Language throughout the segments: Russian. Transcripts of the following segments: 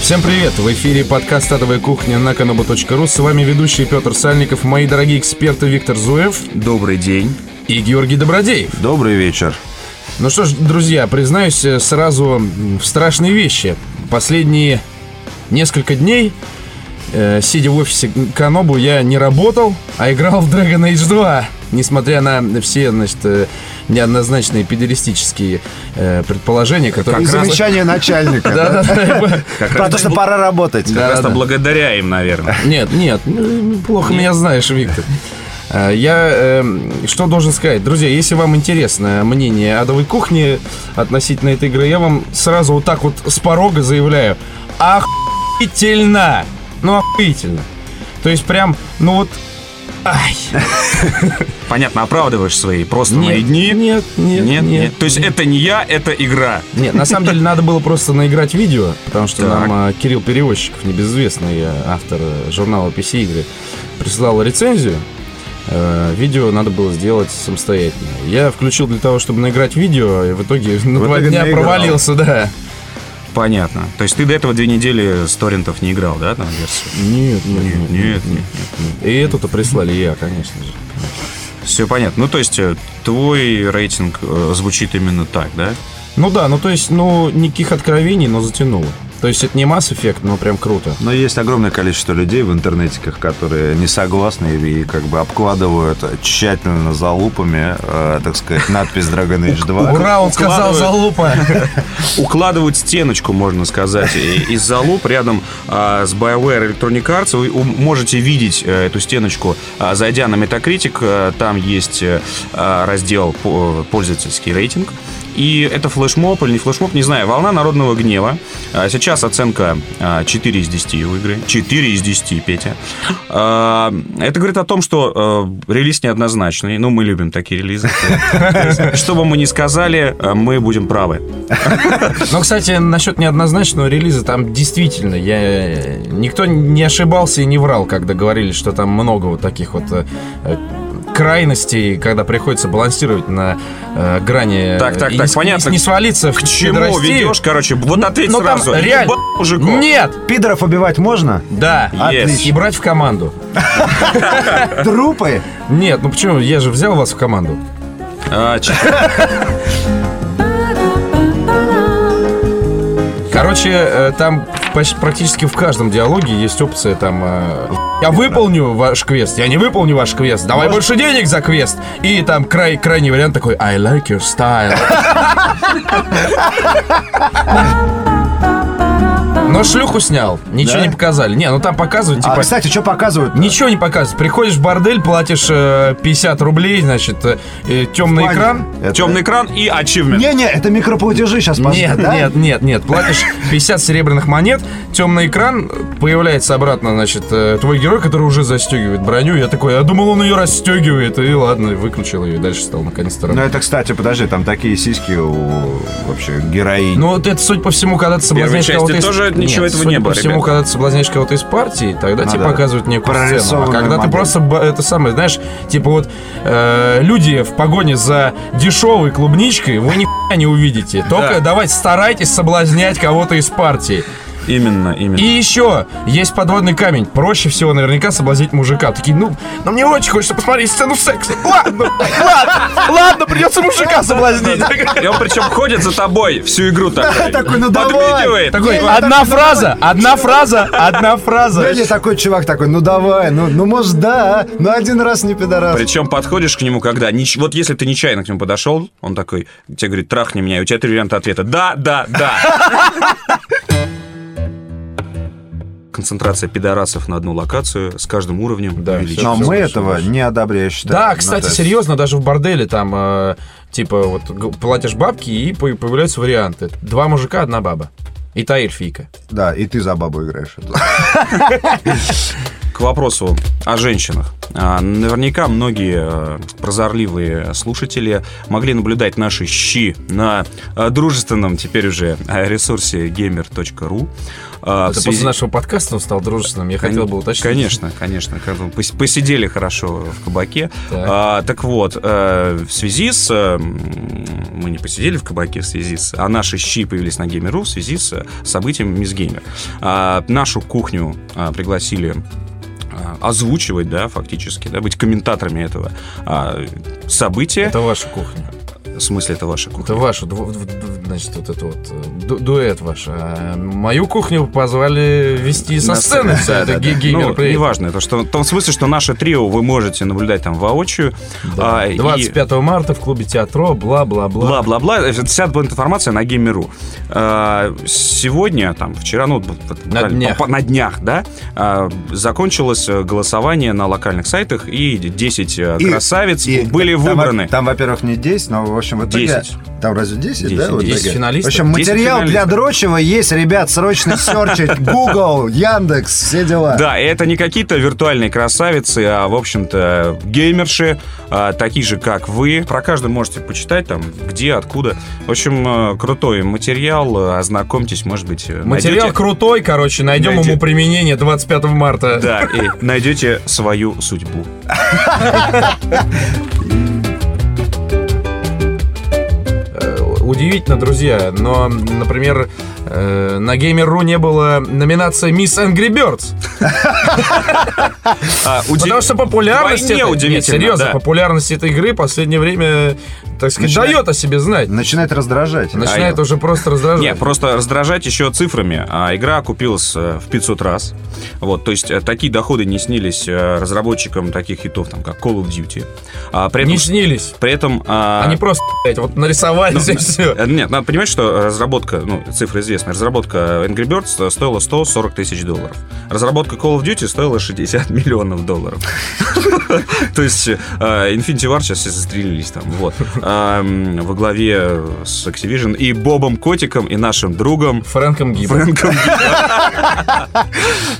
Всем привет! В эфире подкаст «Адовая кухня» на kanobu.ru. С вами ведущий Петр Сальников, мои дорогие эксперты Виктор Зуев Добрый день. и Георгий Добродеев. Добрый вечер. Ну что ж, друзья, признаюсь э, сразу в страшные вещи. Последние несколько дней, э, сидя в офисе Канобу, я не работал, а играл в Dragon Age 2. Несмотря на все, значит, э, неоднозначные педеристические э, предположения, которые... И замечание начальника. да? Да-да-да. Как Про раз, то, что пора работать. как Да, да. благодаря им, наверное. Нет, нет, ну, плохо меня знаешь, Виктор. Э, Я э, что должен сказать? Друзья, если вам интересно мнение адовой кухни относительно этой игры, я вам сразу вот так вот с порога заявляю. Охуительно! Ну, охуительно. То есть прям, ну вот... Ай! Понятно, оправдываешь свои просто Нет, мои дни. нет, нет, нет, нет. То есть это не я, это игра. Нет, на самом деле надо было просто наиграть видео, потому что Так. нам Кирилл Перевозчиков, небезызвестный э, автор э, журнала PC игры, присылал рецензию. Э, Видео надо было сделать самостоятельно. Я включил для того, чтобы наиграть видео, и в итоге на два дня наиграл. провалился, да. Понятно. То есть ты до этого две недели с торрентов не играл, да, там версию? Нет, нет, Нет, нет, нет, нет. И эту-то прислали я, конечно же. Все понятно. Ну, то есть э, твой рейтинг э, звучит именно так, да? Ну да, ну то есть, ну, никаких откровений, но затянуло. То есть это не Mass Effect, но прям круто. Но есть огромное количество людей в интернетиках, которые не согласны и как бы обкладывают тщательно залупами, э, так сказать, надпись Dragon Age 2. Ура, он сказал залупа! Укладывают стеночку, можно сказать, из залуп рядом а, с BioWare Electronic Arts. Вы можете видеть э, эту стеночку, а, зайдя на Metacritic. э, Там есть э, раздел по- пользовательский рейтинг. И это флешмоб или не флешмоб, не знаю. Волна народного гнева. А, Сейчас оценка а, 4 из 10 у игры. 4 из 10, Петя. А, Это говорит о том, что релиз неоднозначный. Ну, мы любим такие релизы. Что бы мы ни сказали, мы будем правы. Но, кстати, насчет неоднозначного релиза, там действительно, я... никто не ошибался и не врал, когда говорили, что там много вот таких вот э, крайностей, когда приходится балансировать на э, грани... Так, так, и так, не, понятно. Не, свалиться в К чему пидорастию. ведешь? Короче, вот ответь Ну, там сразу. реально- Еба мужиков. Нет! Пидоров убивать можно? Да. Есть. И брать в команду. Трупы? Нет, ну почему? Я же взял вас в команду. А, Короче, э, там практически в каждом диалоге есть опция там э, Я выполню ваш квест, я не выполню ваш квест Давай больше денег за квест И там край, крайний вариант такой I like your style Но шлюху снял, ничего Да? не показали Не, ну там показывают, А, типа кстати, что показывают? Ничего не показывают. Приходишь в бордель, платишь э, 50 рублей, значит, э, темный экран. это- Темный экран и ачивмент. Не-не, это микроплатежи сейчас пошли, Нет, да? нет, нет, нет. Платишь 50 серебряных монет, темный экран, появляется обратно, значит, э, твой герой, который уже застегивает броню. Я такой, я думал, он ее расстегивает. И ладно, выключил ее и дальше стал наконец-то Ну работать. это, кстати, подожди, там такие сиськи у вообще героинь. Ну, вот это, судя по всему, когда ты соблазняешь части кого-то из... тоже ничего этого судя не было, по всему, ребят. когда ты соблазняешь кого-то из партии, тогда тебе Надо показывают некую сцену. А когда ты модель. просто, б- это самое, знаешь, типа вот э, люди в погоне за дешевой клубничкой, вы ни не увидите. Только Да. давайте старайтесь соблазнять кого-то из партии. Именно, именно. И еще есть подводный камень. Проще всего наверняка соблазнить мужика. Такие, ну, ну мне очень хочется посмотреть сцену секса. Ладно, ладно, ладно, придется мужика соблазнить. И он причем ходит за тобой всю игру такой. такой, ну давай. Такой, одна так, ну, фраза, одна фраза, одна фраза. Знаете, такой чувак такой, ну давай, ну, ну может да, но один раз не пидорас. Причем подходишь к нему, когда... Вот если ты нечаянно к нему подошел, он такой, тебе говорит, трахни меня, и у тебя три варианта ответа. Да, да, да. Концентрация пидорасов на одну локацию с каждым уровнем Да, увеличивается. Но мы этого не одобряем, я считаю. Да, Ну, кстати, есть- серьезно, даже в борделе там, э, типа, вот платишь бабки, и по- появляются варианты. Два мужика, одна баба. И та эльфийка. Да, и ты за бабу играешь. К вопросу о женщинах. А, Наверняка многие э, прозорливые слушатели могли наблюдать наши щи на э, дружественном теперь уже э, ресурсе gamer.ru. а, в Это связи- после нашего подкаста он стал дружественным. Я хотел бы уточнить. Конечно, конечно. Посидели хорошо в кабаке. Так. А, так вот, э, в связи с... э, Мы не посидели в кабаке в связи с... А наши щи появились на Геймеру в связи с э, событием Мисс Геймер. А, Нашу кухню а, пригласили озвучивать, да, фактически, да, быть комментаторами этого а, события. Это ваша кухня. В смысле, это ваша кухня? Это ваша, ду- ду- ду- значит, вот это вот э, ду- дуэт ваш. А мою кухню позвали вести со На сцены. да, это да, ге- да. геймер Ну, неважно, это что, в том смысле, что наше трио вы можете наблюдать там воочию. Да. а, и- 25 марта в клубе театро, бла-бла-бла. Бла-бла-бла. Это Вся будет информация на Геймеру. А, Сегодня, там, вчера, ну, вот- вот буквально днях. по- на днях, да, а, закончилось э, голосование на локальных сайтах, и 10 э, И- красавиц И были там, выбраны. Там, во-первых, не 10, но, в общем, в итоге... 10. Там разве 10, 10, да? в 10 итоге? финалистов? В общем, 10 материал для дрочева есть, ребят, срочно серчить. Google, Яндекс, все дела. Да, это не какие-то виртуальные красавицы, а, в общем-то, геймерши, а, такие же, как вы. Про каждую можете почитать, там, где, откуда. В общем, э, крутой материал, ознакомьтесь, может быть, э, Материал найдете- крутой, короче, найдем Найдете- ему применение 25 марта. Да, и найдете свою судьбу. Удивительно, друзья, но, например, э, на Gamer.ru не было номинации Miss Angry Birds. А, Потому что популярность Нет, серьезно, популярность этой игры в последнее время, так сказать, дает о себе знать. Начинает раздражать. Начинает уже просто раздражать. Нет, просто раздражать еще цифрами. А, игра окупилась э, в 500 раз. Вот, то есть э, такие доходы не снились э, разработчикам таких хитов, там, как Call of Duty. А, при этом, Не снились. при этом а, Они просто, блядь, вот нарисовались и все. Э, Нет, надо понимать, что разработка, ну, цифра известная, разработка Angry Birds стоила 140 тысяч долларов. Разработка Call of Duty стоила 60 миллионов долларов. То есть э, Infinity Ward сейчас все застрелились там, вот. А, Во главе с Activision и Бобом Котиком, и нашим другом Фрэнком Гиббом. Фрэнком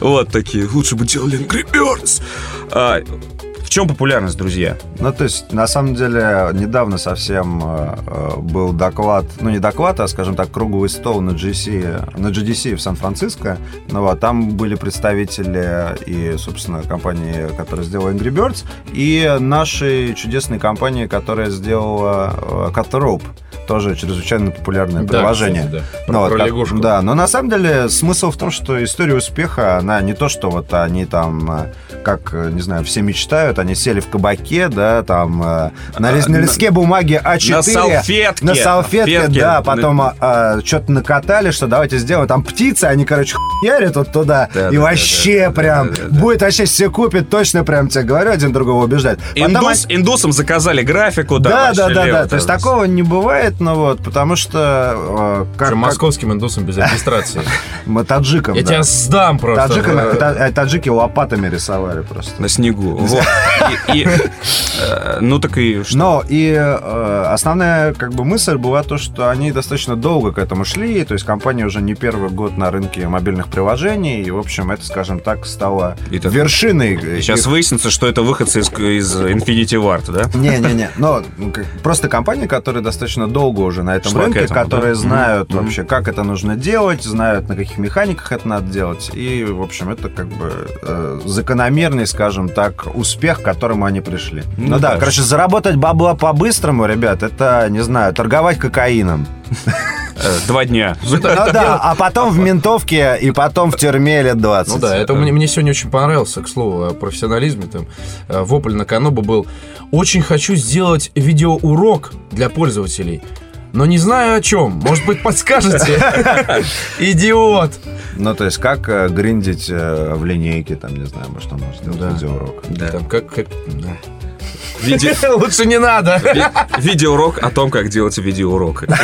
Вот такие, лучше бы делали Angry Birds. А, В чем популярность, друзья? Ну, то есть, на самом деле, недавно совсем э, э, был доклад, ну, не доклад, а, скажем так, круглый стол на GC, на GDC в Сан-Франциско. Ну, вот, там были представители и, собственно, компании, которая сделала Angry Birds, и нашей чудесной компании, которая сделала э, Cut Rope. Тоже чрезвычайно популярное Да, приложение. кстати, да. Ну, Про- вот про лягушку. Да, но на самом деле смысл в том, что история успеха, она не то, что вот они там, э, как, э, не знаю, все мечтают, они сели в кабаке, да, там, э, на, лис- на листке бумаги А4. На салфетке. На салфетке, Салфетке. да, потом что-то накатали, что давайте сделаем там птицы, они, короче, хуярят вот туда, Да, и да, вообще да, да, прям, да, да, да. будет вообще все купят, точно прям тебе говорю, один другого убеждать. Потом Индус, индусам заказали графику. да, да, да, лево, да. То есть такого не бывает, ну вот, потому что э, как, Причем как московским индусом без регистрации. мы таджикам. Я да. тебя сдам просто. Таджикам, та- э, таджики лопатами рисовали просто. На снегу. Вот. И- и, э, ну так и что? Но и э, основная как бы мысль была то, что они достаточно долго к этому шли, то есть компания уже не первый год на рынке мобильных приложений, и в общем это, скажем так, стало вершиной. Сейчас выяснится, что это выходцы из, из Infinity Ward, да? Не-не-не, но просто компании, которые достаточно долго уже на этом Шла рынке, этому, да? которые Мгм. знают Мгм. вообще, как это нужно делать, знают, на каких механиках это надо делать. И, в общем, это как бы э, закономерный, скажем так, успех, к которому они пришли. Ну Ну, да, да. короче, заработать бабла по-быстрому, ребят, это, не знаю, торговать кокаином. Э, Два дня. Ну да, а потом в ментовке и потом в тюрьме лет 20. Ну да, это мне, мне сегодня очень понравился, к слову, о профессионализме. Там э, вопль на Канобу был. Очень хочу сделать видеоурок для пользователей. Но не знаю о чем. Может быть, подскажете? Идиот! Ну, то есть, как э, гриндить э, в линейке, там, не знаю, может, он может сделать Да. видеоурок. Там как... как- да. Виде- Лучше не надо. ви- Видеоурок о том, как делать видеоурок.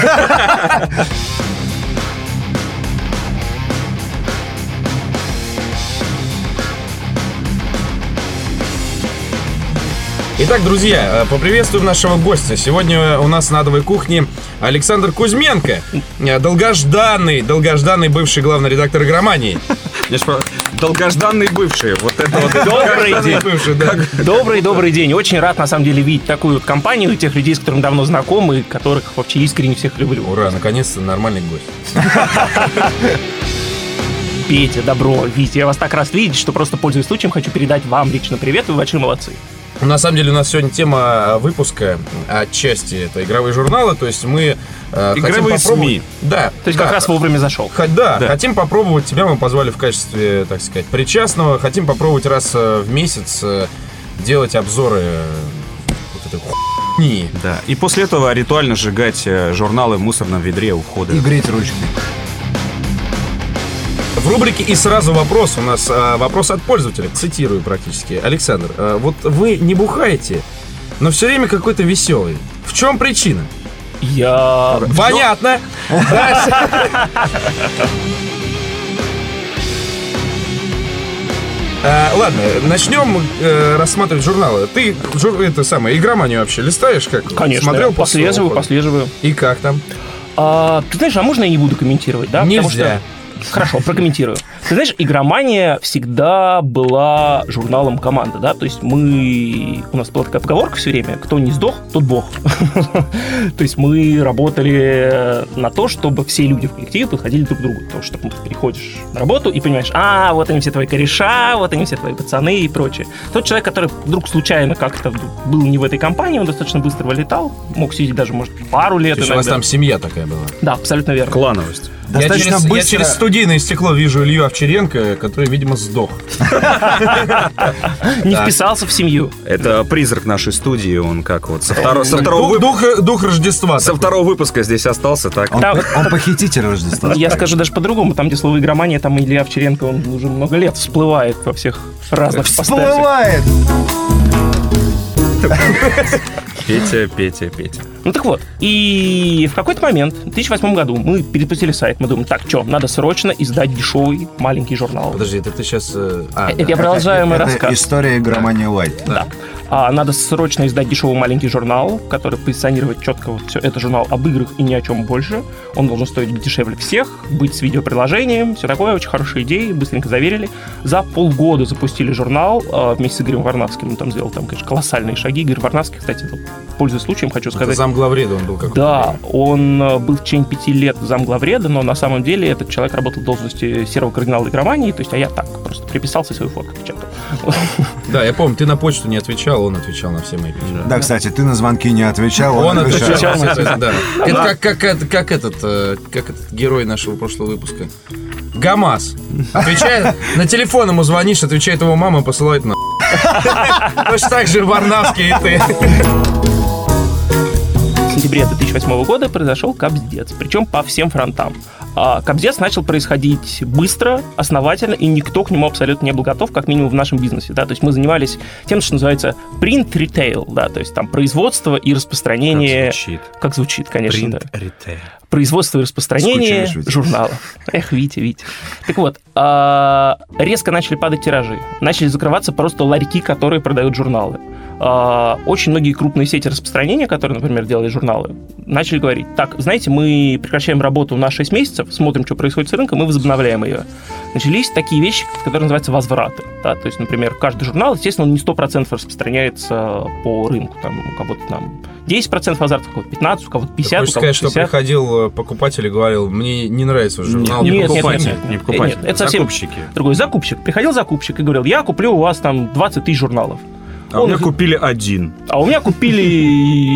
Итак, друзья, э, поприветствуем нашего гостя. Сегодня у нас на адовой кухне Александр Кузьменко, э, долгожданный, долгожданный бывший главный редактор игромании. Долгожданные бывшие. Вот это вот. Добрый день. Бывший, да. Добрый, добрый день. Очень рад, на самом деле, видеть такую вот компанию, тех людей, с которыми давно знакомы, которых вообще искренне всех люблю. Ура, наконец-то нормальный гость. Петя, добро, Витя, я вас так раз видеть, что просто, пользуясь случаем, хочу передать вам лично привет, вы большие молодцы. На самом деле у нас сегодня тема выпуска отчасти это игровые журналы, то есть мы э, хотим Игровые попробовать- СМИ. Да. То есть да. как раз вовремя зашел. Х- Да, Да. хотим попробовать, тебя мы позвали в качестве, так сказать, причастного, хотим попробовать раз э, в месяц э, делать обзоры э, вот этой хуйни. Да. И после этого ритуально сжигать э, журналы в мусорном ведре у входа. И греть ручки. В рубрике «И сразу вопрос» у нас э, вопрос от пользователя, цитирую практически. Александр, э, вот вы не бухаете, но все время какой-то веселый. В чем причина? Я... Понятно. А, ладно, начнем э, рассматривать журналы. Ты жур- это самое, игроманию вообще листаешь как? Конечно, Смотрел послеживаю, послеживаю. И как там? А, ты знаешь, а можно я не буду комментировать, да? Потому Нельзя. что- Хорошо, прокомментирую. Ты знаешь, игромания всегда была журналом команды, да? То есть мы... У нас была такая поговорка все время, кто не сдох, тот бог. То есть мы работали на то, чтобы все люди в коллективе подходили друг к другу. То, что ты переходишь на работу и понимаешь, а, вот они все твои кореша, вот они все твои пацаны и прочее. Тот человек, который вдруг случайно как-то был не в этой компании, он достаточно быстро вылетал, мог сидеть даже, может, пару лет То есть у вас там семья такая была. Да, абсолютно верно. Клановость. Я Достаточно через, я быстро. через студийное стекло вижу Илью Овчаренко, который, видимо, сдох. Не вписался в семью. Это призрак нашей студии, он как вот со, второго, вып- дух, Рождества. со второго выпуска здесь остался, так? Он, похититель Рождества. Я скажу даже по-другому. Там, где слово игромания, там Илья Овчаренко, он уже много лет всплывает во всех разных. Всплывает! Петя, Петя, Петя. Ну так вот, и в какой-то момент, в 2008 году, мы перепустили сайт, мы думаем, так, что, надо срочно издать дешевый маленький журнал. Подожди, это ты сейчас... А, Это я продолжаю мой рассказ. история игромании Лайт. Да. А, надо срочно издать дешевый маленький журнал, который позиционировать четко вот все. Это журнал об играх и ни о чем больше. Он должен стоить дешевле всех, быть с видеоприложением, все такое. Очень хорошая идея, быстренько заверили. За полгода запустили журнал а, вместе с Игорем Варнавским. Он там сделал, там, конечно, колоссальные шаги. Игорь Варнавский, кстати, вот, пользуясь случаем, хочу это сказать, зам главреда он был какой-то. да, он э, был в течение пяти лет замглавреда, но на самом деле этот человек работал в должности серого кардинала игромании, то есть, а я так, просто приписался и свою фотку печатал. Да, я помню, ты на почту не отвечал, он отвечал на все мои письма. Да, кстати, ты на звонки не отвечал, Он отвечал. отвечал. на все, да. Это как, как, это- как этот, э, как этот герой нашего прошлого выпуска. ГАМАЗ. Отвечает, на телефон ему звонишь, отвечает его мама, посылает на. Точно так же Варнавский и ты. В сентябре 2008 года произошел капздец, причем по всем фронтам. А капздец начал происходить быстро, основательно, и никто к нему абсолютно не был готов, как минимум в нашем бизнесе. Да? То есть мы занимались тем, что называется print retail, да? то есть там производство и распространение... Как звучит. Как звучит, конечно. Print retail. Производство и распространение журнала. Эх, Витя, Витя. Так вот, а, резко начали падать тиражи. Начали закрываться просто ларьки, которые продают журналы. А, Очень многие крупные сети распространения, которые, например, делали журналы, начали говорить, так, знаете, мы прекращаем работу на 6 месяцев, смотрим, что происходит с рынком, и возобновляем ее. Начались такие вещи, которые называются возвраты. Да? То есть, например, каждый журнал, естественно, он не 100% распространяется по рынку. Там у кого-то там 10% возвратов, у кого-то 15, у кого-то 50, Хочешь у кого-то сказать, что 60. приходил э, покупатель и говорил, мне не нравится журнал. Не Нет, нет, покупайте, нет, нет. не покупайте. Нет, это совсем- Закупщики. Другой закупщик. Приходил закупщик и говорил, я куплю у вас там 20 тысяч журналов. А у Он меня их- купили один. А у меня купили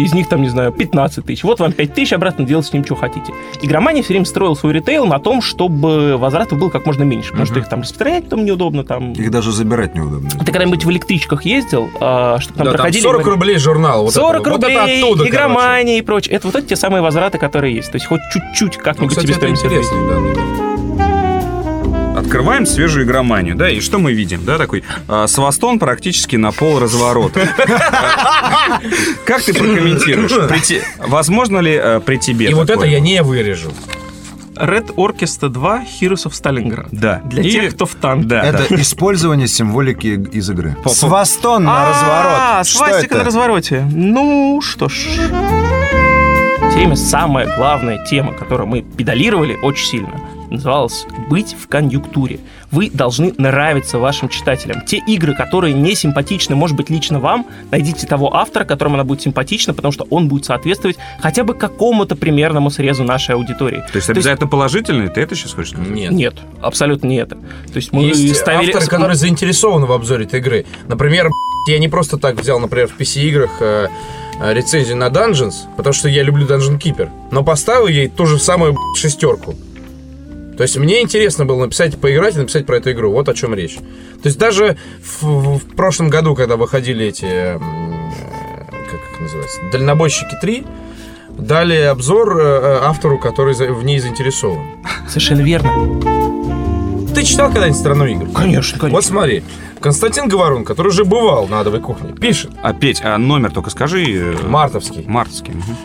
из них, там, не знаю, 15 тысяч. Вот вам 5 тысяч, обратно делайте с ним, что хотите. Игромания все время строил свой ритейл на том, чтобы возвратов было как можно меньше. Потому что их там распространять потом неудобно. Там... Их даже забирать неудобно. Ты когда-нибудь в электричках ездил, а, чтобы там Да, там проходили... 40 рублей журнал. Вот 40 это, вот это рублей, оттуда, короче. игромания и прочее. Это вот эти те самые возвраты, которые есть. То есть хоть чуть-чуть Ну, как-нибудь кстати, тебе это стоимость интересно, да, да, да. Открываем свежую игроманию, да, и что мы видим, да, такой а, свастон практически на пол разворот. Как ты прокомментируешь? Возможно ли э, при тебе И вот это я не вырежу. Red Orchestra 2 Heroes of Stalingrad. Да. Для И- тех, кто в танке. Да, Это да. использование символики из игры. По- Свастон на А, разворот. Что свастика на развороте. Ну, что ж. Время самая главная тема, которую мы педалировали очень сильно, называлась «Быть в конъюнктуре». Вы должны нравиться вашим читателям. Те игры, которые не симпатичны, может быть, лично вам, найдите того автора, которому она будет симпатична, потому что он будет соответствовать хотя бы какому-то примерному срезу нашей аудитории. То есть обязательно положительный? Ты это сейчас хочешь сказать? Нет. Нет, абсолютно не это. То есть мы Есть ставили... авторы, которые заинтересованы в обзоре этой игры. Например, я не просто так взял, например, в PC-играх э, э, рецензию на Dungeons, потому что я люблю Dungeon Keeper, но поставил ей ту же самую шестерку. То есть мне интересно было написать, поиграть и написать про эту игру. Вот о чем речь. То есть даже в, в- прошлом году, когда выходили эти, э, как их называется, Дальнобойщики 3, дали обзор э, э, автору, который в ней заинтересован. Совершенно верно. Ты читал когда-нибудь «Страну игр»? Конечно, конечно. Вот смотри, Константин Говорун, который уже бывал на адовой кухне, пишет, А, Петь, а номер только скажи. мартовский. Мартовский. мгм.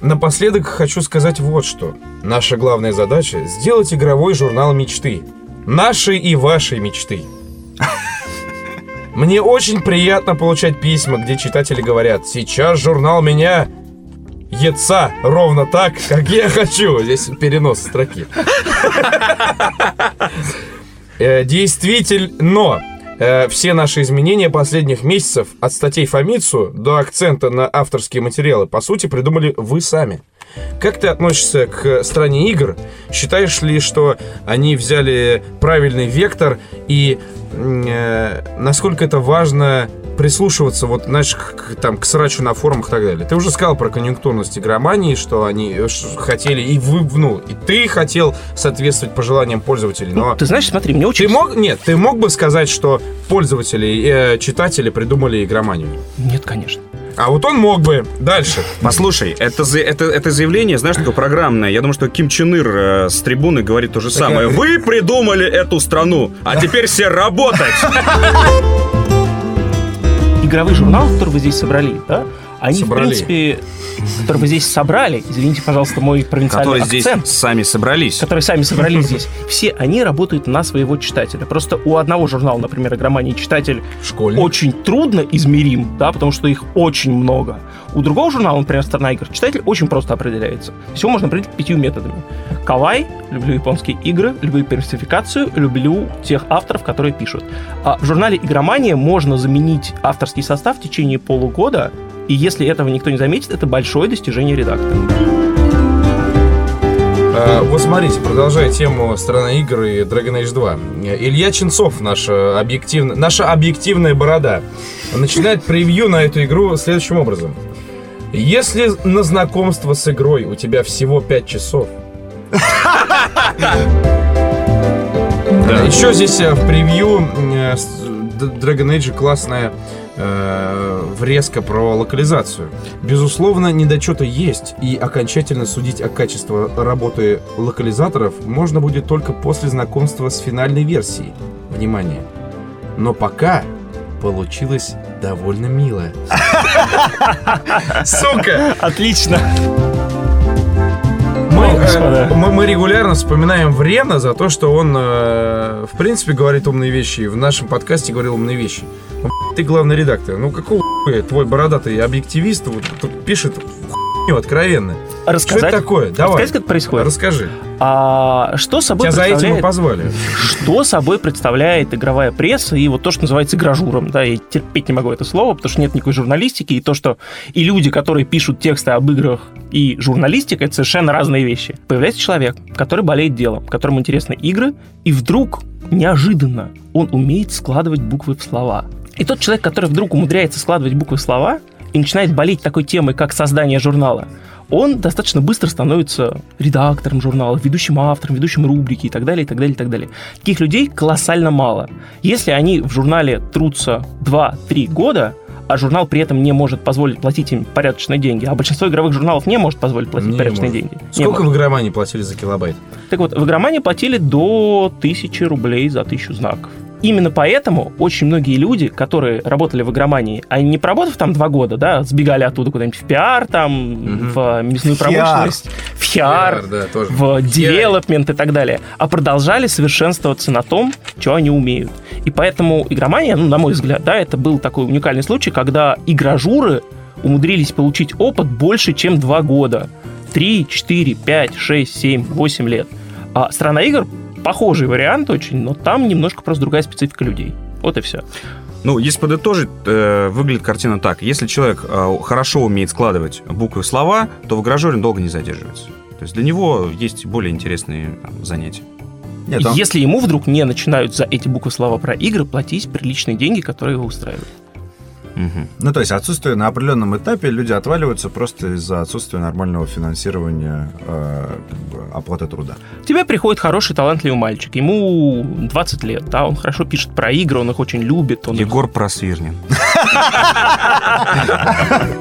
Напоследок хочу сказать вот что. Наша главная задача – сделать игровой журнал мечты. Нашей и вашей мечты. Мне очень приятно получать письма, где читатели говорят «Сейчас журнал меня еца ровно так, как я хочу». Здесь перенос строки. Э, Действительно, э, все наши изменения последних месяцев от статей Фомицу до акцента на авторские материалы, по сути, придумали вы сами. Как ты относишься к стране игр? Считаешь ли, что они взяли правильный вектор и э, насколько это важно прислушиваться, вот, знаешь, к, к- там, к срачу на форумах и так далее. Ты уже сказал про конъюнктурность игромании, что они э, хотели, и вы, ну, и ты хотел соответствовать пожеланиям пользователей, но... Ты знаешь, смотри, мне очень... Ты мог, нет, ты мог бы сказать, что пользователи, э, читатели придумали игроманию? Нет, конечно. А вот он мог бы. Дальше. Послушай, это, это, это заявление, знаешь, такое программное. Я думаю, что Ким Чен Ир э, с трибуны говорит то же самое. Вы придумали эту страну, а теперь все работать! Игровой журнал, который вы здесь собрали, да, они, Собрали. в принципе, который вы здесь собрали, извините, пожалуйста, мой провинциальный Которые здесь акцент, сами собрались. которые сами собрались здесь, все они работают на своего читателя. Просто у одного журнала, например, игромании читатель Школьник. очень трудно измерим, да, потому что их очень много. У другого журнала, например, «Страна игр», читатель очень просто определяется. Все можно определить пятью методами. Кавай, люблю японские игры, люблю персификацию, люблю тех авторов, которые пишут. А в журнале «Игромания» можно заменить авторский состав в течение полугода, и если этого никто не заметит, это большое достижение редактора. А, вот смотрите, продолжая тему «Страна игр» и Dragon Age 2. Э, Илья Ченцов, наша, объективно, наша объективная борода, начинает превью на эту игру следующим образом. Если на знакомство с игрой у тебя всего 5 часов, Да, еще здесь э, в превью э, Dragon Age классная э, врезка про локализацию. Безусловно, недочеты есть, и окончательно судить о качестве работы локализаторов можно будет только после знакомства с финальной версией. Внимание! Но пока получилось довольно мило. Сука! Отлично! Мы, э, мы, мы регулярно вспоминаем Врена за то, что он, э, в принципе, говорит умные вещи. И в нашем подкасте говорил умные вещи. Ты главный редактор. Ну, какого хуя твой бородатый объективист вот тут пишет хуйню откровенно? Рассказать, Что это такое? Давай. рассказать, как происходит. Расскажи. А, что собой Тебя за этим и представляет... позвали. что собой представляет игровая пресса и вот то, что называется игражуром. Да, я терпеть не могу это слово, потому что нет никакой журналистики, и то, что и люди, которые пишут тексты об играх, и журналистика, это совершенно разные вещи. Появляется человек, который болеет делом, которому интересны игры, и вдруг, неожиданно, он умеет складывать буквы в слова. И тот человек, который вдруг умудряется складывать буквы в слова и начинает болеть такой темой, как создание журнала, он достаточно быстро становится редактором журнала, ведущим автором, ведущим рубрики и так далее, и так далее, и так далее. Таких людей колоссально мало. Если они в журнале трутся 2-3 года, а журнал при этом не может позволить платить им порядочные деньги, а большинство игровых журналов не может позволить платить Не порядочные может. деньги. Не Сколько может. в игромании платили за килобайт? Так вот, в игромане платили до 1000 рублей за 1000 знаков. Именно поэтому очень многие люди, которые работали в игромании, они не проработав там два года, да, сбегали оттуда куда-нибудь в пиар, там, Мгм. в мясную Пиар. промышленность, в хиар, да, тоже. в девелопмент и так далее, а продолжали совершенствоваться на том, что они умеют. И поэтому игромания, ну, на мой взгляд, да, это был такой уникальный случай, когда игражуры умудрились получить опыт больше, чем два года. 3, 4, 5, 6, 7, 8 лет. А «Страна игр» похожий вариант очень, но там немножко просто другая специфика людей. Вот и все. Ну, если подытожить, э, выглядит картина так. Если человек э, хорошо умеет складывать буквы в слова, то в игражоре долго не задерживается. То есть для него есть более интересные там, занятия. Нет, он... Если ему вдруг не начинают за эти буквы слова про игры платить приличные деньги, которые его устраивают. Угу. Ну, то есть отсутствие на определенном этапе люди отваливаются просто из-за отсутствия нормального финансирования э, оплаты труда. К тебе приходит хороший, талантливый мальчик. Ему 20 лет, да, он хорошо пишет про игры, он их очень любит. Он Егор их... Просвирнин.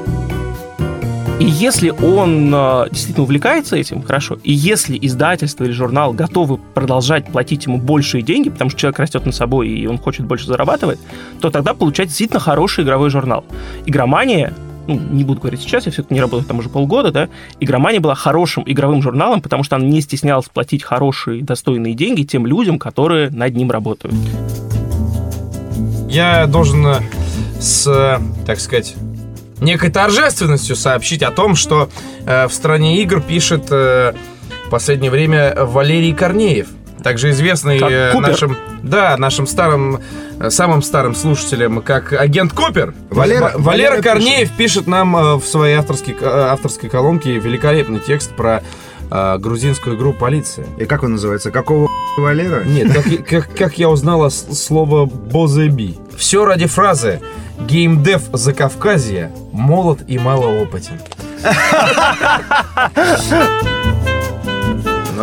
И если он э, действительно увлекается этим, хорошо, и если издательство или журнал готовы продолжать платить ему большие деньги, потому что человек растет над собой и он хочет больше зарабатывать, то тогда получается действительно хороший игровой журнал. Игромания ну, не буду говорить сейчас, я все-таки не работаю там уже полгода, да, Игромания была хорошим игровым журналом, потому что она не стеснялась платить хорошие, достойные деньги тем людям, которые над ним работают. Я должен э, с, так сказать, некой торжественностью сообщить о том, что э, в стране игр пишет э, в последнее время Валерий Корнеев, также известный э, нашим, да, нашим старым, э, самым старым слушателям, как агент Купер. Валера, Валера, Валера Корнеев пишет. пишет нам э, в своей авторской, э, авторской колонке великолепный текст про э, грузинскую игру «Полиция». И как он называется? Какого Валера? Нет, как, как, как я узнала слово «бозеби». Все ради фразы Геймдев Закавказья молод и малоопытен.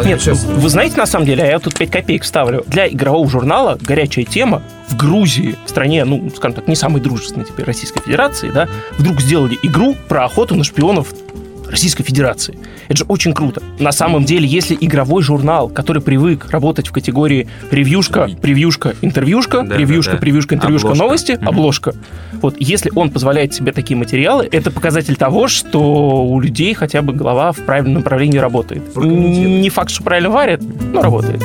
Нет, сейчас... вы знаете, на самом деле, а я тут 5 копеек ставлю. Для игрового журнала горячая тема в Грузии, в стране, ну, скажем так, не самой дружественной теперь Российской Федерации, да, вдруг сделали игру про охоту на шпионов Российской Федерации. Это же очень круто. На самом деле, если игровой журнал, который привык работать в категории ревьюшка, превьюшка, интервьюшка, да, ревьюшка, да, да. превьюшка, интервьюшка, обложка. новости, mm-hmm. обложка. Вот если он позволяет себе такие материалы, это показатель того, что у людей хотя бы голова в правильном направлении работает. Не факт, что правильно варят, но работает.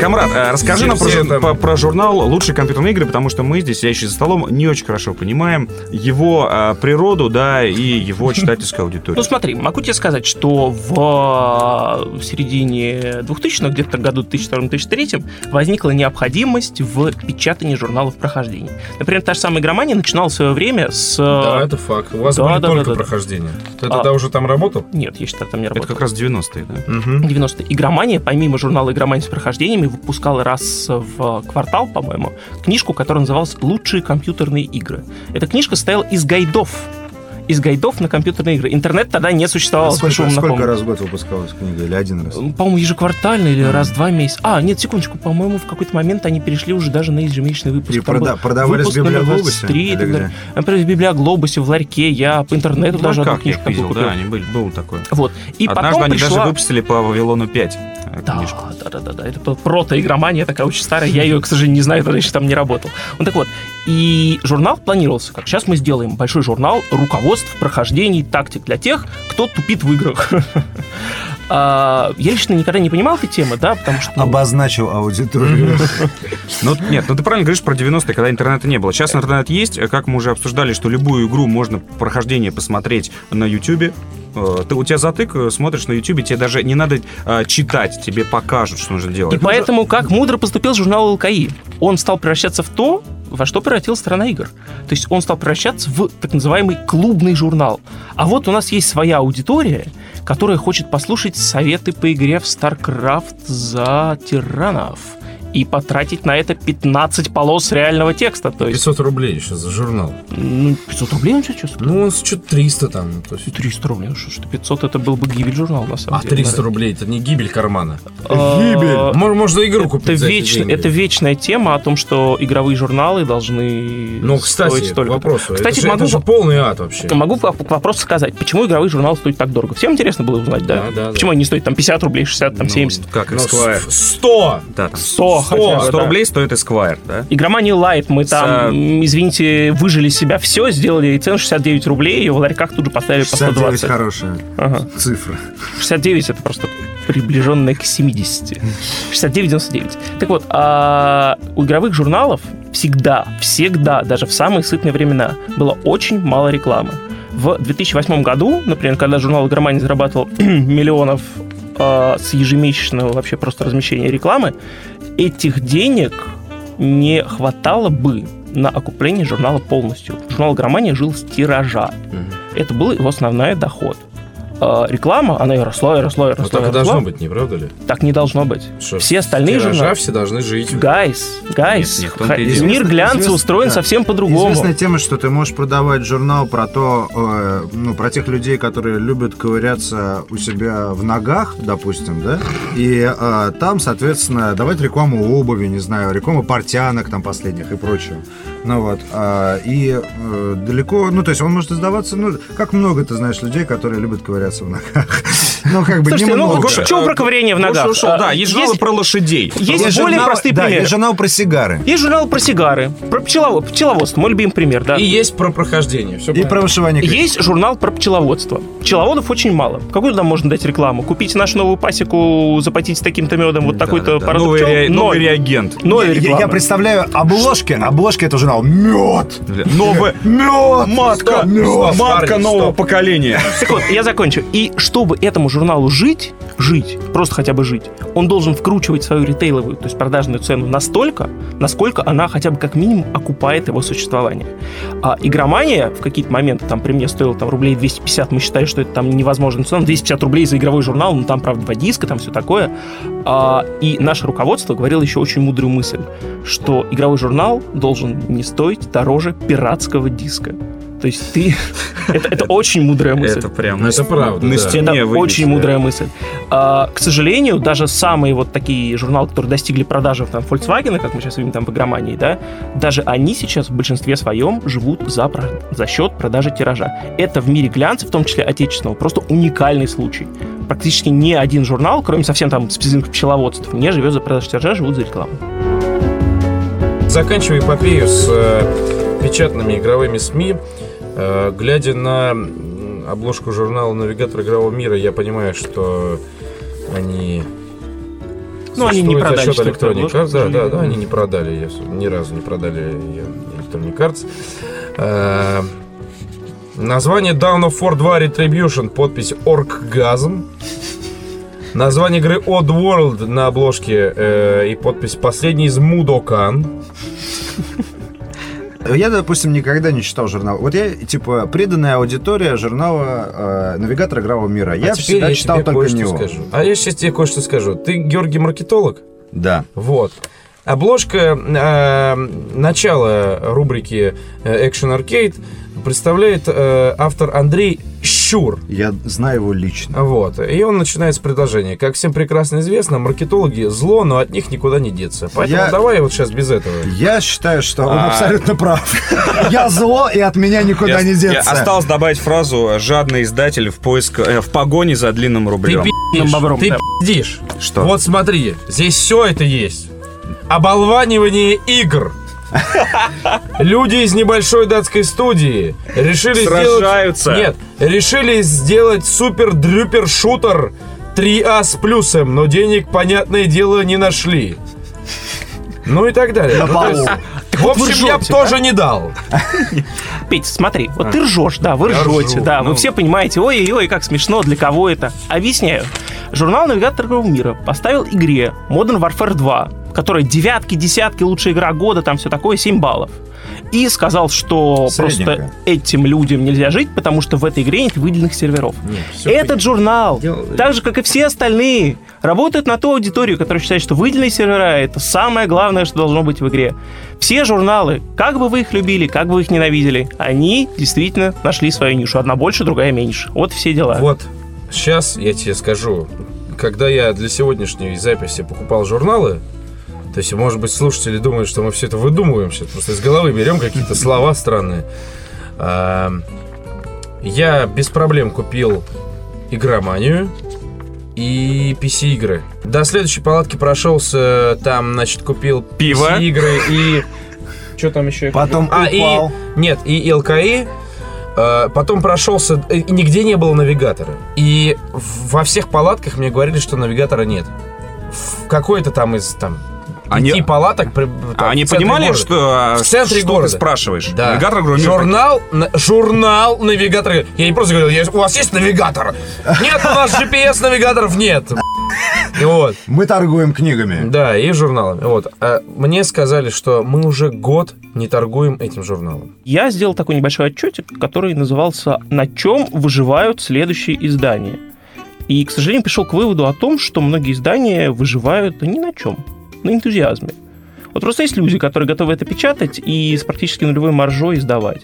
Камрад, э, расскажи нам про, про, про журнал «Лучшие компьютерные игры», потому что мы здесь, сидящие за столом, не очень хорошо понимаем его а, природу, да, и его читательскую аудиторию. Ну смотри, могу тебе сказать, что в, в середине 2000-х, где-то году 2002-2003, возникла необходимость в печатании журналов прохождений. Например, та же самая игромания начинала в свое время с... Да, это факт. У вас да, были да, только да, прохождения. Ты а, тогда уже там работал? Нет, я считаю, там не работал. Это как раз 90-е, да? Угу. 90-е. Игромания, помимо журнала «Игромания с прохождениями», выпускал раз в квартал, по-моему, книжку, которая называлась «Лучшие компьютерные игры». Эта книжка состояла из гайдов из гайдов на компьютерные игры. Интернет тогда не существовал. А сколько, сколько раз в год выпускалась книга? Или один раз? По-моему, ежеквартально или а. раз в два месяца. А, нет, секундочку. По-моему, в какой-то момент они перешли уже даже на ежемесячный выпуск. И прода- продавались в Библиоглобусе? и так далее. Например, в Библиоглобусе, в ларьке. Я по интернету ну, даже одну книжку видел, да, они были, был такой. Вот. И Однажды потом они пришла... даже выпустили по Вавилону 5 да, книжку. Да, да, да, да. Это прото-игромания такая очень старая. Я ее, к сожалению, не знаю, тогда еще там не работал. Ну так вот. И журнал планировался как. Сейчас мы сделаем большой журнал руководств, прохождений, тактик для тех, кто тупит в играх. А, я лично никогда не понимал этой темы, да, потому что... Ну... Обозначил аудиторию. Ну, нет, ну ты правильно говоришь про 90-е, когда интернета не было. Сейчас интернет есть, как мы уже обсуждали, что любую игру можно прохождение посмотреть на YouTube, ты, у тебя затык, э, смотришь на YouTube, тебе даже не надо э, читать, тебе покажут, что нужно делать. И поэтому как мудро поступил журнал ЛКИ. Он стал превращаться в то, во что превратилась страна игр. То есть он стал превращаться в так называемый клубный журнал. А вот у нас есть своя аудитория, которая хочет послушать советы по игре в StarCraft за тиранов и потратить на это 15 полос реального текста. То есть... 500 рублей еще за журнал. Ну, 500 рублей он сейчас Ну, он что-то 300 там. То есть... 300 рублей, ну что, что 500 это был бы гибель журнала, на самом а, деле. А 300 рублей это не гибель кармана. А, гибель. Можно игру купить это, вечно, это вечная тема о том, что игровые журналы должны Ну, кстати, стоить столько. вопросу. Кстати, это, могу, это же полный ад вообще. Могу к вопросу сказать, почему игровые журналы стоят так дорого? Всем интересно было узнать, да? Да, да. Почему да. они не стоят там 50 рублей, 60, там ну, 70? Как Esquire? 100! Да, там 100, 100, 100 рублей стоит Esquire, да? Игромания Light, мы там, извините, выжили себя все, сделали цену 69 рублей, и в ларьках тут же поставили по 120. 69 хорошая ага. цифра. 69 это просто приближенная к 70. 69-99. Так вот, а у игровых журналов всегда, всегда, даже в самые сытные времена, было очень мало рекламы. В 2008 году, например, когда журнал «Игромания» зарабатывал миллионов э, с ежемесячного вообще просто размещения рекламы, этих денег не хватало бы на окупление журнала полностью. Журнал «Громания» жил с тиража. Это был его основной доход. А, реклама, она и росла, и росла, и росла. так и и должно росла. быть, не правда ли? Так не должно быть. Что, Все остальные тиража журналы... все должны жить. Guys, guys, Нет, нет, мир глянца устроен да. совсем по-другому. Известная тема, что ты можешь продавать журнал про то, э, ну, про тех людей, которые любят ковыряться у себя в ногах, допустим, да, и э, там, соответственно, давать рекламу обуви, не знаю, рекламу портянок там последних и прочего. Ну вот, а, и э, далеко, ну, то есть он может издаваться, ну, как много ты знаешь людей, которые любят ковыряться в ногах. Ну, как бы Слушайте, ну, немного. что про ковырение в ногах? Ушел, А, да, есть журналы про лошадей. Есть Есть более журнал- простые да, примеры. есть журнал про сигары. Есть журнал про сигары, про пчелово- пчеловодство, мой любимый пример, да. И есть про прохождение. Все И про вышивание крестиков. Есть журнал про пчеловодство. Пчеловодов очень мало. Какую туда можно дать рекламу? Купите нашу новую пасеку, заплатите таким-то медом, вот Да, такой-то да, да. породу Новый, пчел. ре- новый реагент. Ноль Я, рекламы. я представляю обложки, обложки этого журнала. Мед! Новый... Мед! Матка, Мед! матка нового стоп. поколения. Так вот, я закончу. И чтобы этому журналу жить, жить, просто хотя бы жить, он должен вкручивать свою ритейловую, то есть продажную цену настолько, насколько она хотя бы как минимум окупает его существование. А игромания в какие-то моменты, там при мне стоила там рублей 250, мы считали, что это там невозможно цена, 250 рублей за игровой журнал, ну там, правда, два диска, там все такое. А, и наше руководство говорило еще очень мудрую мысль, что игровой журнал должен не стоить дороже пиратского диска. То есть ты... Это, это очень мудрая мысль. Это прям... Это правда, На да. стене Это выбить, очень да. мудрая мысль. А, к сожалению, даже самые вот такие журналы, которые достигли продажи там Volkswagen, как мы сейчас видим там в игромании, да, даже они сейчас в большинстве своем живут за, про- за счет продажи тиража. Это в мире глянца, в том числе отечественного, просто уникальный случай. Практически ни один журнал, кроме совсем там специальных пчеловодств, не живет за продажу тиража, живут за рекламу. Заканчивая эпопею с э, печатными игровыми СМИ, э, глядя на обложку журнала «Навигатор игрового мира», я понимаю, что они... Ну, они не продали счет Electronic Arts. Да, да, да, они не продали ее, ни разу не продали ее Electronic Arts. Э, Название Down of War 2 Retribution, подпись Orkgasm. Название игры Odd World на обложке э, и подпись «Последний из Мудокан». Я, допустим, никогда не читал журнал. Вот я, типа, преданная аудитория журнала э, «Навигатор игрового мира». Я А теперь всегда я читал только него. скажу. А я сейчас тебе кое-что скажу. Ты Георгий маркетолог? Да. Вот. Обложка э, начала рубрики э, Action Arcade представляет э, автор Андрей Щур. Я знаю его лично. Вот. И он начинает с предложения. Как всем прекрасно известно, маркетологи зло, но от них никуда не деться. Поэтому Я- давай вот сейчас без этого. Я считаю, что он А. абсолютно прав. Я зло, и от меня никуда не деться. осталось добавить фразу «жадный издатель в поиск... э, в погоне за длинным Ты рублем». Ты пиздишь. Что? Вот смотри, здесь все это есть. Оболванивание игр. Люди из небольшой датской студии решили Сражаются. сделать... Нет, решили сделать супер-дрюпер шутер 3А с плюсом, но денег, понятное дело, не нашли. Ну и так далее. На Ну, есть, полу. В вот общем, я бы ржете, тоже не дал. Петь, смотри, вот ты ржешь, да, вы Я ржете, ржу, да, ну. вы все понимаете, ой-ой-ой, как смешно, для кого это. Объясняю. Журнал «Навигатор игрового мира» поставил игре Modern Warfare 2, которая девятки, десятки, лучшая игра года, там все такое, 7 баллов. И сказал, что Средненько. просто этим людям нельзя жить, потому что в этой игре нет выделенных серверов. Этот журнал, так же, как и все остальные, работает на ту аудиторию, которая считает, что выделенные сервера — это самое главное, что должно быть в игре. Все журналы, как бы вы их любили, как бы вы их ненавидели, они действительно нашли свою нишу. Одна больше, другая меньше. Вот все дела. Вот сейчас я тебе скажу, когда я для сегодняшней записи покупал журналы, то есть, может быть, слушатели думают, что мы все это выдумываем сейчас, просто из головы берем какие-то слова странные. Я без проблем купил игроманию и PC-игры. До следующей палатки прошелся, там, значит, купил Пиво. PC-игры и... Что там еще? Потом? А, и... упал. Нет, и ЛКИ, э, потом прошелся, э, и нигде не было навигатора. И во всех палатках мне говорили, что навигатора нет. В какой-то там из там Они- пяти палаток. при- там, А они понимали, города. что, В центре что города. ты спрашиваешь? Да. Навигатор говорю, журнал, на- журнал навигатор. Я не просто говорил, «Я- у вас есть навигатор? Нет, у нас GPS-навигаторов нет. И вот. Мы торгуем книгами. Да, и журналами. Вот. А мне сказали, что мы уже год не торгуем этим журналом. Я сделал такой небольшой отчетик, который назывался «На чем выживают следующие издания?». И, к сожалению, пришел к выводу о том, что многие издания выживают да ни на чем, на энтузиазме. Вот просто есть люди, которые готовы это печатать и с практически нулевой маржой издавать.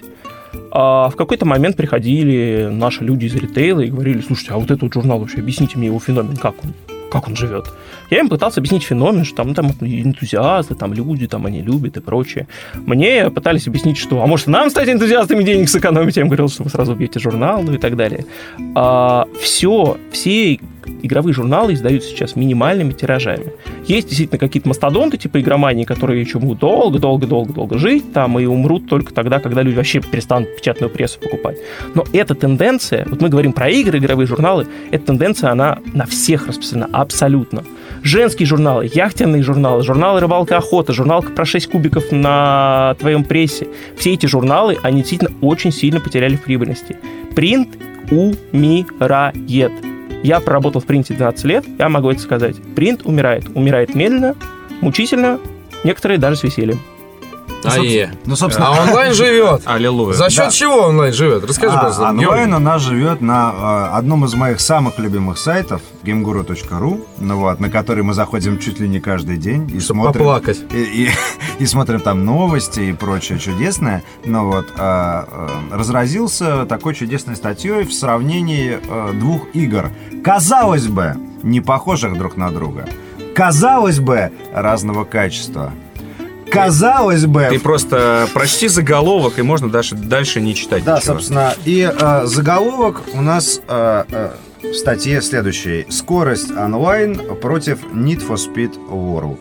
А в какой-то момент приходили наши люди из ритейла и говорили, слушайте, а вот этот журнал вообще, объясните мне его феномен, как он, как он живет. Я им пытался объяснить феномен, что там, ну, там энтузиасты, там люди, там они любят и прочее. Мне пытались объяснить, что, а может нам стать энтузиастами денег сэкономить? Я им говорил, что вы сразу убьете журнал, ну и так далее. А, все, все игровые журналы издаются сейчас минимальными тиражами. Есть действительно какие-то мастодонты, типа игромании, которые еще будут долго-долго-долго-долго жить там и умрут только тогда, когда люди вообще перестанут печатную прессу покупать. Но эта тенденция, вот мы говорим про игры, игровые журналы, эта тенденция, она на всех распространена, абсолютно. Женские журналы, яхтенные журналы, журналы «Рыбалка охота», журнал про 6 кубиков на твоем прессе. Все эти журналы, они действительно очень сильно потеряли в прибыльности. Принт умирает. Я проработал в принте 12 лет, я могу это сказать. Принт умирает. Умирает медленно, мучительно, некоторые даже с весельем. А, е. Ну, собственно, а онлайн живет. Аллилуйя. За счет Да. чего онлайн живет? Расскажи, А, пожалуйста. онлайн у нас живет на э, одном из моих самых любимых сайтов gameguru.ru, ну вот, на который мы заходим чуть ли не каждый день и Чтоб смотрим поплакать. и, и- и смотрим там новости и прочее чудесное. Ну вот а, э, разразился такой чудесной статьей в сравнении э, двух игр. Казалось бы, не похожих друг на друга. Казалось бы, разного качества. Казалось бы, Ты просто прочти заголовок, и можно дальше, дальше не читать Да, ничего. собственно, и э, заголовок у нас э, э, в статье следующий. Скорость онлайн против Need for Speed World.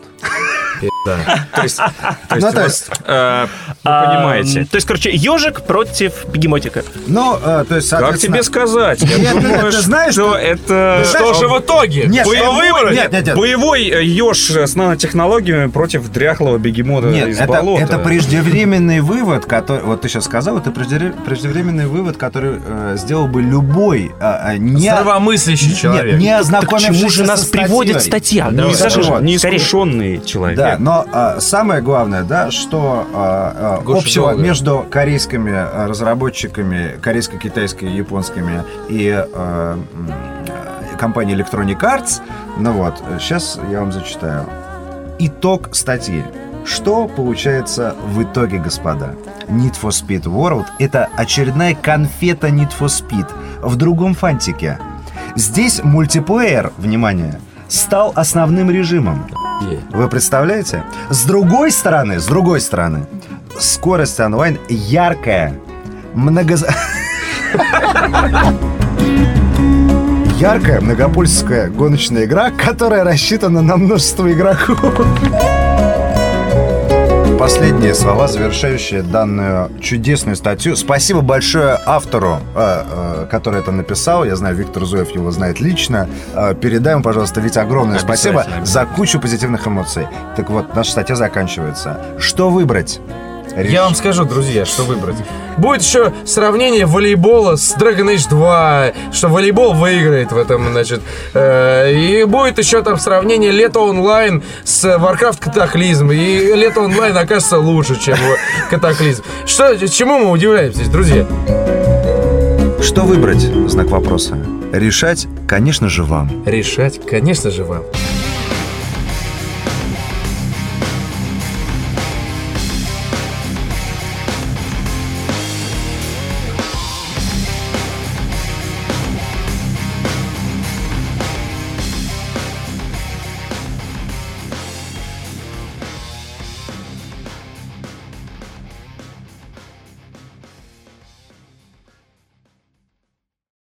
Да. То есть, то Ну, есть вот, есть- э, вы А, понимаете. То есть, короче, ежик против бегемотика. Ну, э, то есть, Как тебе сказать? Я Нет, нет, думаю, ты знаешь, что это... ты знаешь, Что же в итоге? Нет, Вы что выбрали? Нет, нет, нет. Боевой э, еж с нанотехнологиями против дряхлого бегемота Нет, из это, болота. это преждевременный вывод, который... Вот ты сейчас сказал, это прежде- преждевременный вывод, который э, сделал бы любой э, не... Здравомыслящий человек. Не, не Так к ознакомившийся чему же нас приводит статья? Ну, Вот. скорее. Неискушенный человек. Да, но а, самое главное, да, что а, а, общего долго. между корейскими а, разработчиками, корейско-китайскими, японскими и а, компанией Electronic Arts, ну вот, сейчас я вам зачитаю. Итог статьи. Что получается в итоге, господа? Need for Speed World — это очередная конфета Need for Speed в другом фантике. Здесь мультиплеер, внимание, стал основным режимом. Вы представляете? С другой стороны, с другой стороны, скорость онлайн яркая, много... Яркая многопольская гоночная игра, которая рассчитана на множество игроков. Последние слова, завершающие данную чудесную статью. Спасибо большое автору, э, э, который это написал. Я знаю, Виктор Зуев его знает лично. Э, передай ему, пожалуйста, ведь огромное спасибо за кучу позитивных эмоций. Так вот, наша статья заканчивается. Что выбрать? Я вам скажу, друзья, что выбрать. Будет еще сравнение волейбола с Dragon Age 2, что волейбол выиграет в этом, значит. Э, и будет еще там сравнение лето онлайн с Warcraft Катаклизм. И лето онлайн окажется лучше, чем Катаклизм. Что, чему мы удивляемся, друзья? Что выбрать? Знак вопроса. Решать, конечно же, вам. Решать, конечно же, вам.